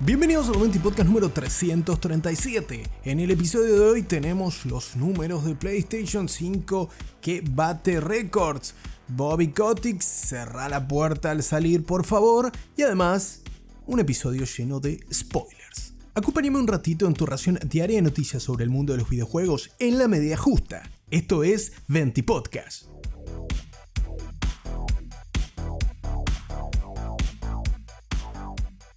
Bienvenidos al Momenti Podcast número 337. En el episodio de hoy tenemos los números de PlayStation 5 que bate récords. Bobby Kotick cerra la puerta al salir, por favor. Y además, un episodio lleno de spoilers. Acompáñame un ratito en tu ración diaria de noticias sobre el mundo de los videojuegos en la media justa. Esto es Venti Podcast.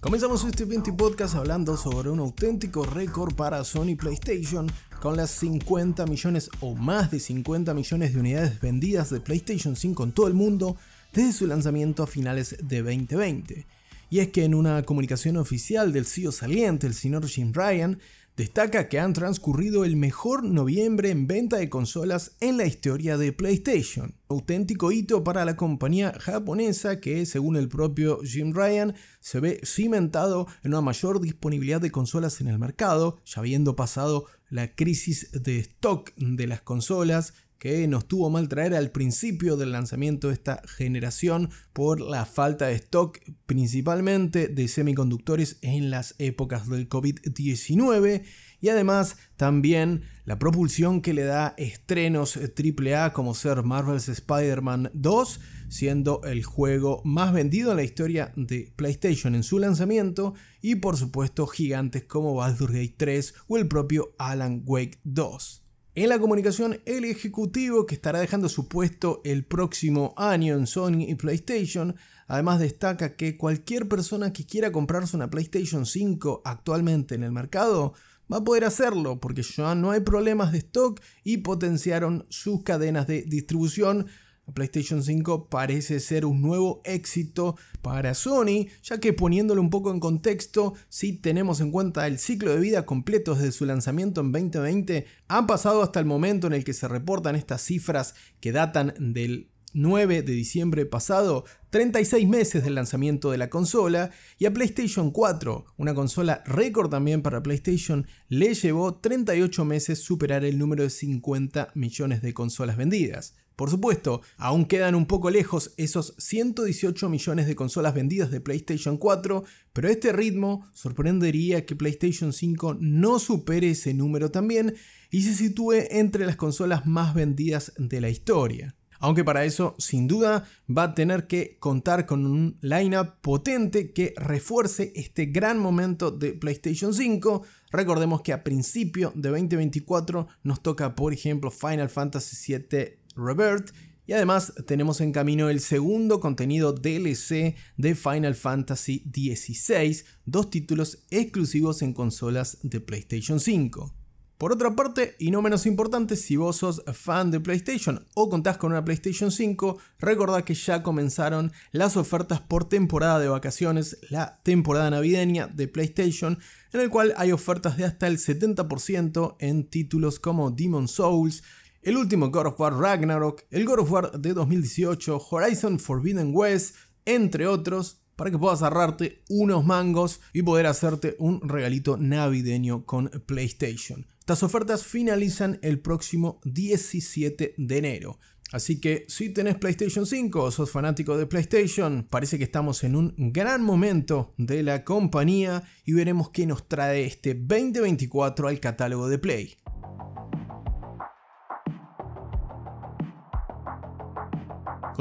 Comenzamos este 20 podcast hablando sobre un auténtico récord para Sony PlayStation con las 50 millones o más de 50 millones de unidades vendidas de PlayStation 5 en todo el mundo desde su lanzamiento a finales de 2020. Y es que en una comunicación oficial del CEO saliente, el señor Jim Ryan, destaca que han transcurrido el mejor noviembre en venta de consolas en la historia de PlayStation. Auténtico hito para la compañía japonesa que, según el propio Jim Ryan, se ve cimentado en una mayor disponibilidad de consolas en el mercado, ya habiendo pasado la crisis de stock de las consolas que nos tuvo mal traer al principio del lanzamiento de esta generación por la falta de stock principalmente de semiconductores en las épocas del COVID-19 y además también la propulsión que le da estrenos AAA como ser Marvel's Spider-Man 2, siendo el juego más vendido en la historia de PlayStation en su lanzamiento, y por supuesto gigantes como Baldur's Gate 3 o el propio Alan Wake 2. En la comunicación, el ejecutivo que estará dejando su puesto el próximo año en Sony y PlayStation, además destaca que cualquier persona que quiera comprarse una PlayStation 5 actualmente en el mercado va a poder hacerlo porque ya no hay problemas de stock y potenciaron sus cadenas de distribución PlayStation 5 parece ser un nuevo éxito para Sony, ya que poniéndolo un poco en contexto, si tenemos en cuenta el ciclo de vida completo desde su lanzamiento en 2020, han pasado hasta el momento en el que se reportan estas cifras que datan del 9 de diciembre pasado, 36 meses del lanzamiento de la consola, y a PlayStation 4, una consola récord también para PlayStation, le llevó 38 meses superar el número de 50 millones de consolas vendidas. Por supuesto, aún quedan un poco lejos esos 118 millones de consolas vendidas de PlayStation 4, pero este ritmo sorprendería que PlayStation 5 no supere ese número también y se sitúe entre las consolas más vendidas de la historia. Aunque para eso, sin duda, va a tener que contar con un lineup potente que refuerce este gran momento de PlayStation 5. Recordemos que a principio de 2024 nos toca, por ejemplo, Final Fantasy VII Rebirth. Y además tenemos en camino el segundo contenido DLC de Final Fantasy XVI, dos títulos exclusivos en consolas de PlayStation 5. Por otra parte, y no menos importante, si vos sos fan de PlayStation o contás con una PlayStation 5, recordá que ya comenzaron las ofertas por temporada de vacaciones, la temporada navideña de PlayStation, en el cual hay ofertas de hasta el 70% en títulos como Demon Souls, el último God of War Ragnarok, el God of War de 2018, Horizon Forbidden West, entre otros, para que puedas ahorrarte unos mangos y poder hacerte un regalito navideño con PlayStation. Estas ofertas finalizan el próximo 17 de enero. Así que si tenés PlayStation 5 o sos fanático de PlayStation, parece que estamos en un gran momento de la compañía y veremos qué nos trae este 2024 al catálogo de Play.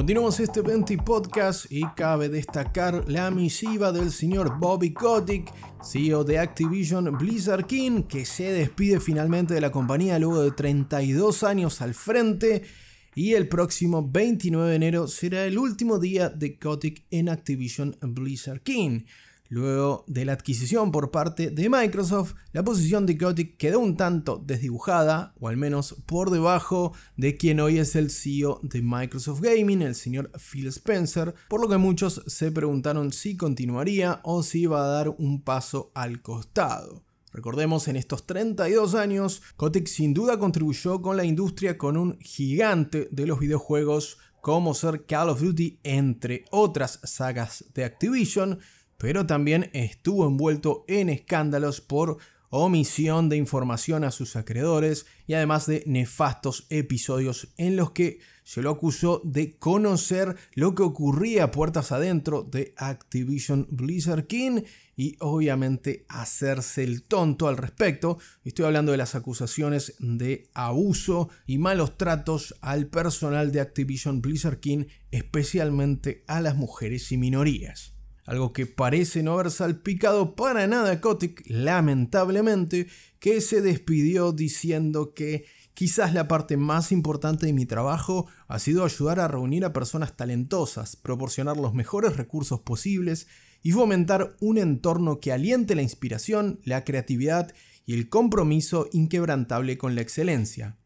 Continuamos este 20 podcast y cabe destacar la misiva del señor Bobby Kotick, CEO de Activision Blizzard King, que se despide finalmente de la compañía luego de 32 años al frente. Y el próximo 29 de enero será el último día de Kotick en Activision Blizzard King. Luego de la adquisición por parte de Microsoft, la posición de Kotick quedó un tanto desdibujada, o al menos por debajo de quien hoy es el CEO de Microsoft Gaming, el señor Phil Spencer, por lo que muchos se preguntaron si continuaría o si iba a dar un paso al costado. Recordemos, en estos 32 años, Kotick sin duda contribuyó con la industria con un gigante de los videojuegos como ser Call of Duty, entre otras sagas de Activision, pero también estuvo envuelto en escándalos por omisión de información a sus acreedores y además de nefastos episodios en los que se lo acusó de conocer lo que ocurría puertas adentro de Activision Blizzard King y obviamente hacerse el tonto al respecto. Estoy hablando de las acusaciones de abuso y malos tratos al personal de Activision Blizzard King, especialmente a las mujeres y minorías algo que parece no haber salpicado para nada a Kotick, lamentablemente, que se despidió diciendo que quizás la parte más importante de mi trabajo ha sido ayudar a reunir a personas talentosas, proporcionar los mejores recursos posibles y fomentar un entorno que aliente la inspiración, la creatividad y el compromiso inquebrantable con la excelencia.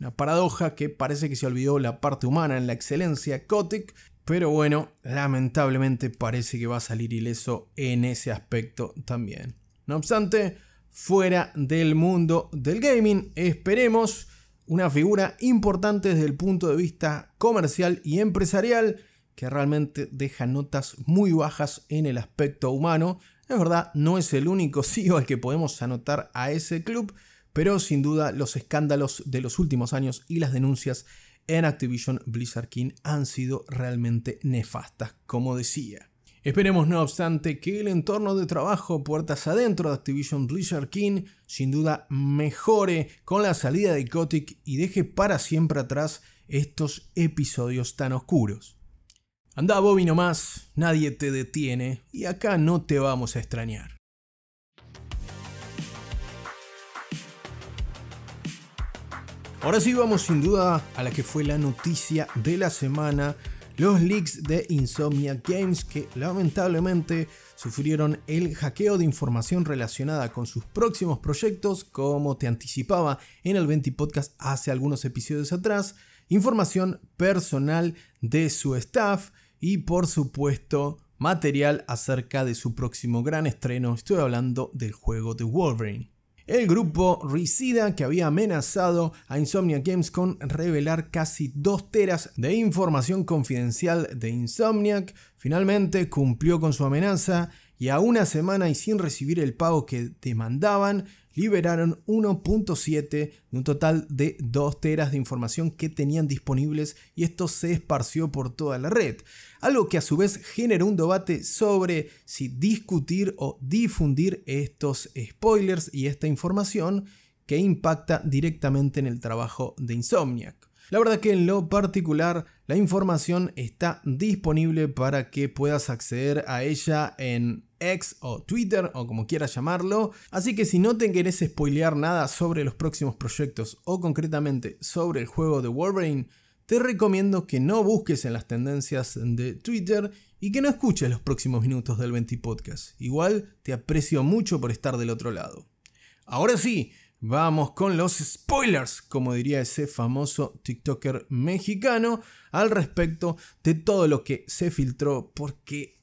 Una paradoja que parece que se olvidó la parte humana en la excelencia. Kotick pero bueno, lamentablemente parece que va a salir ileso en ese aspecto también. No obstante, fuera del mundo del gaming, esperemos una figura importante desde el punto de vista comercial y empresarial que realmente deja notas muy bajas en el aspecto humano. Es verdad, no es el único CEO al que podemos anotar a ese club, pero sin duda los escándalos de los últimos años y las denuncias en Activision Blizzard King han sido realmente nefastas, como decía. Esperemos no obstante que el entorno de trabajo puertas adentro de Activision Blizzard King sin duda mejore con la salida de Kotick y deje para siempre atrás estos episodios tan oscuros. Anda Bobby nomás, nadie te detiene y acá no te vamos a extrañar. Ahora sí vamos sin duda a la que fue la noticia de la semana, los leaks de Insomnia Games que lamentablemente sufrieron el hackeo de información relacionada con sus próximos proyectos, como te anticipaba en el 20 Podcast hace algunos episodios atrás, información personal de su staff y por supuesto material acerca de su próximo gran estreno, estoy hablando del juego de Wolverine. El grupo Ricida, que había amenazado a Insomnia Games con revelar casi 2 teras de información confidencial de Insomniac, finalmente cumplió con su amenaza y a una semana y sin recibir el pago que demandaban, liberaron 1.7 de un total de 2 teras de información que tenían disponibles y esto se esparció por toda la red. Algo que a su vez generó un debate sobre si discutir o difundir estos spoilers y esta información que impacta directamente en el trabajo de Insomniac. La verdad que en lo particular la información está disponible para que puedas acceder a ella en X o Twitter o como quieras llamarlo. Así que si no te querés spoilear nada sobre los próximos proyectos o concretamente sobre el juego de Wolverine, te recomiendo que no busques en las tendencias de Twitter y que no escuches los próximos minutos del 20 Podcast. Igual te aprecio mucho por estar del otro lado. Ahora sí, vamos con los spoilers, como diría ese famoso TikToker mexicano, al respecto de todo lo que se filtró, porque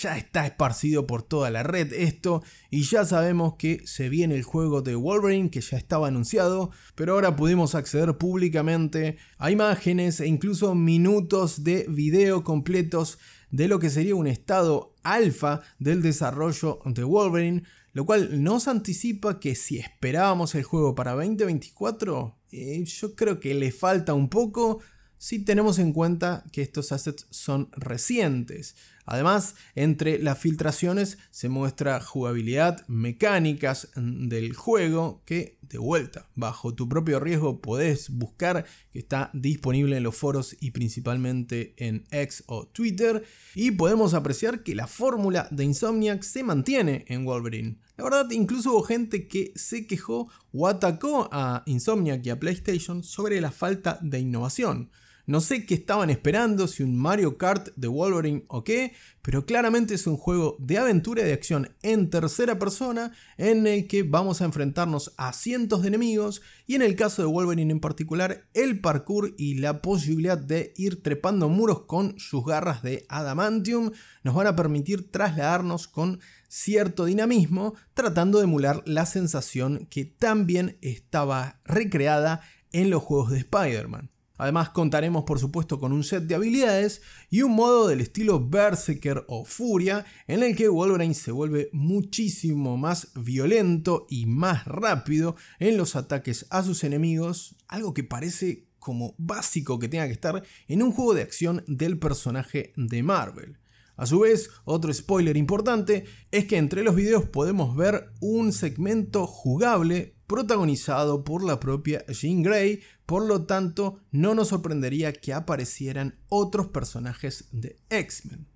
ya está esparcido por toda la red esto y ya sabemos que se viene el juego de Wolverine que ya estaba anunciado, pero ahora pudimos acceder públicamente a imágenes e incluso minutos de video completos de lo que sería un estado alfa del desarrollo de Wolverine, lo cual nos anticipa que si esperábamos el juego para 2024, eh, yo creo que le falta un poco si tenemos en cuenta que estos assets son recientes. Además, entre las filtraciones se muestra jugabilidad, mecánicas del juego que de vuelta, bajo tu propio riesgo podés buscar que está disponible en los foros y principalmente en X o Twitter y podemos apreciar que la fórmula de Insomniac se mantiene en Wolverine. La verdad, incluso hubo gente que se quejó o atacó a Insomniac y a PlayStation sobre la falta de innovación. No sé qué estaban esperando, si un Mario Kart de Wolverine o qué, pero claramente es un juego de aventura y de acción en tercera persona en el que vamos a enfrentarnos a cientos de enemigos y en el caso de Wolverine en particular, el parkour y la posibilidad de ir trepando muros con sus garras de adamantium nos van a permitir trasladarnos con cierto dinamismo tratando de emular la sensación que también estaba recreada en los juegos de Spider-Man. Además contaremos por supuesto con un set de habilidades y un modo del estilo Berserker o Furia en el que Wolverine se vuelve muchísimo más violento y más rápido en los ataques a sus enemigos, algo que parece como básico que tenga que estar en un juego de acción del personaje de Marvel. A su vez, otro spoiler importante es que entre los videos podemos ver un segmento jugable protagonizado por la propia Jean Grey, por lo tanto no nos sorprendería que aparecieran otros personajes de X-Men.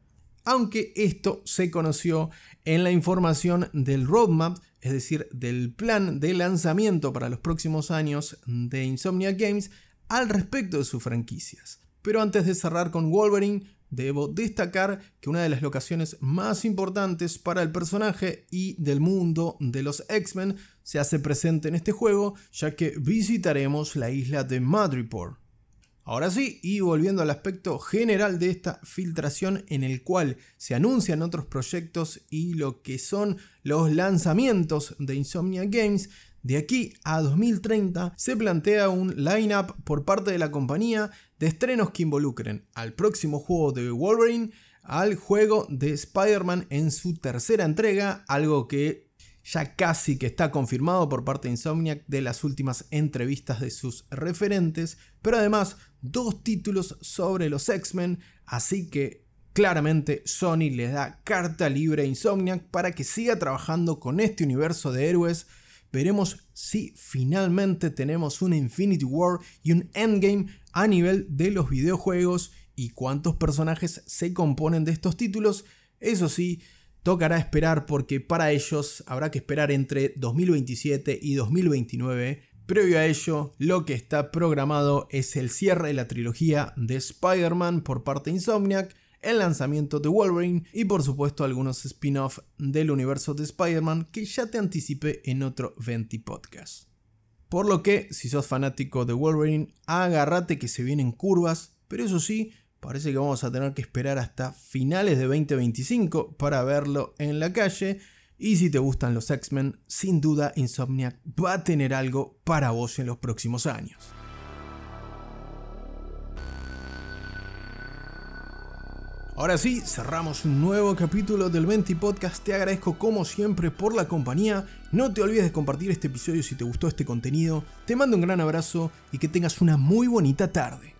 Aunque esto se conoció en la información del roadmap, es decir, del plan de lanzamiento para los próximos años de Insomnia Games al respecto de sus franquicias. Pero antes de cerrar con Wolverine, Debo destacar que una de las locaciones más importantes para el personaje y del mundo de los X-Men se hace presente en este juego, ya que visitaremos la isla de Madripoor. Ahora sí, y volviendo al aspecto general de esta filtración en el cual se anuncian otros proyectos y lo que son los lanzamientos de Insomnia Games, de aquí a 2030 se plantea un line-up por parte de la compañía de estrenos que involucren al próximo juego de Wolverine, al juego de Spider-Man en su tercera entrega, algo que ya casi que está confirmado por parte de Insomniac de las últimas entrevistas de sus referentes, pero además dos títulos sobre los X-Men, así que claramente Sony le da carta libre a Insomniac para que siga trabajando con este universo de héroes veremos si finalmente tenemos un Infinity War y un Endgame a nivel de los videojuegos y cuántos personajes se componen de estos títulos. Eso sí, tocará esperar porque para ellos habrá que esperar entre 2027 y 2029. Previo a ello, lo que está programado es el cierre de la trilogía de Spider-Man por parte de Insomniac, el lanzamiento de Wolverine y por supuesto algunos spin-off del universo de Spider-Man que ya te anticipé en otro 20 podcast. Por lo que, si sos fanático de Wolverine, agárrate que se vienen curvas, pero eso sí, parece que vamos a tener que esperar hasta finales de 2025 para verlo en la calle. Y si te gustan los X-Men, sin duda Insomniac va a tener algo para vos en los próximos años. Ahora sí, cerramos un nuevo capítulo del 20 Podcast. Te agradezco como siempre por la compañía. No te olvides de compartir este episodio si te gustó este contenido. Te mando un gran abrazo y que tengas una muy bonita tarde.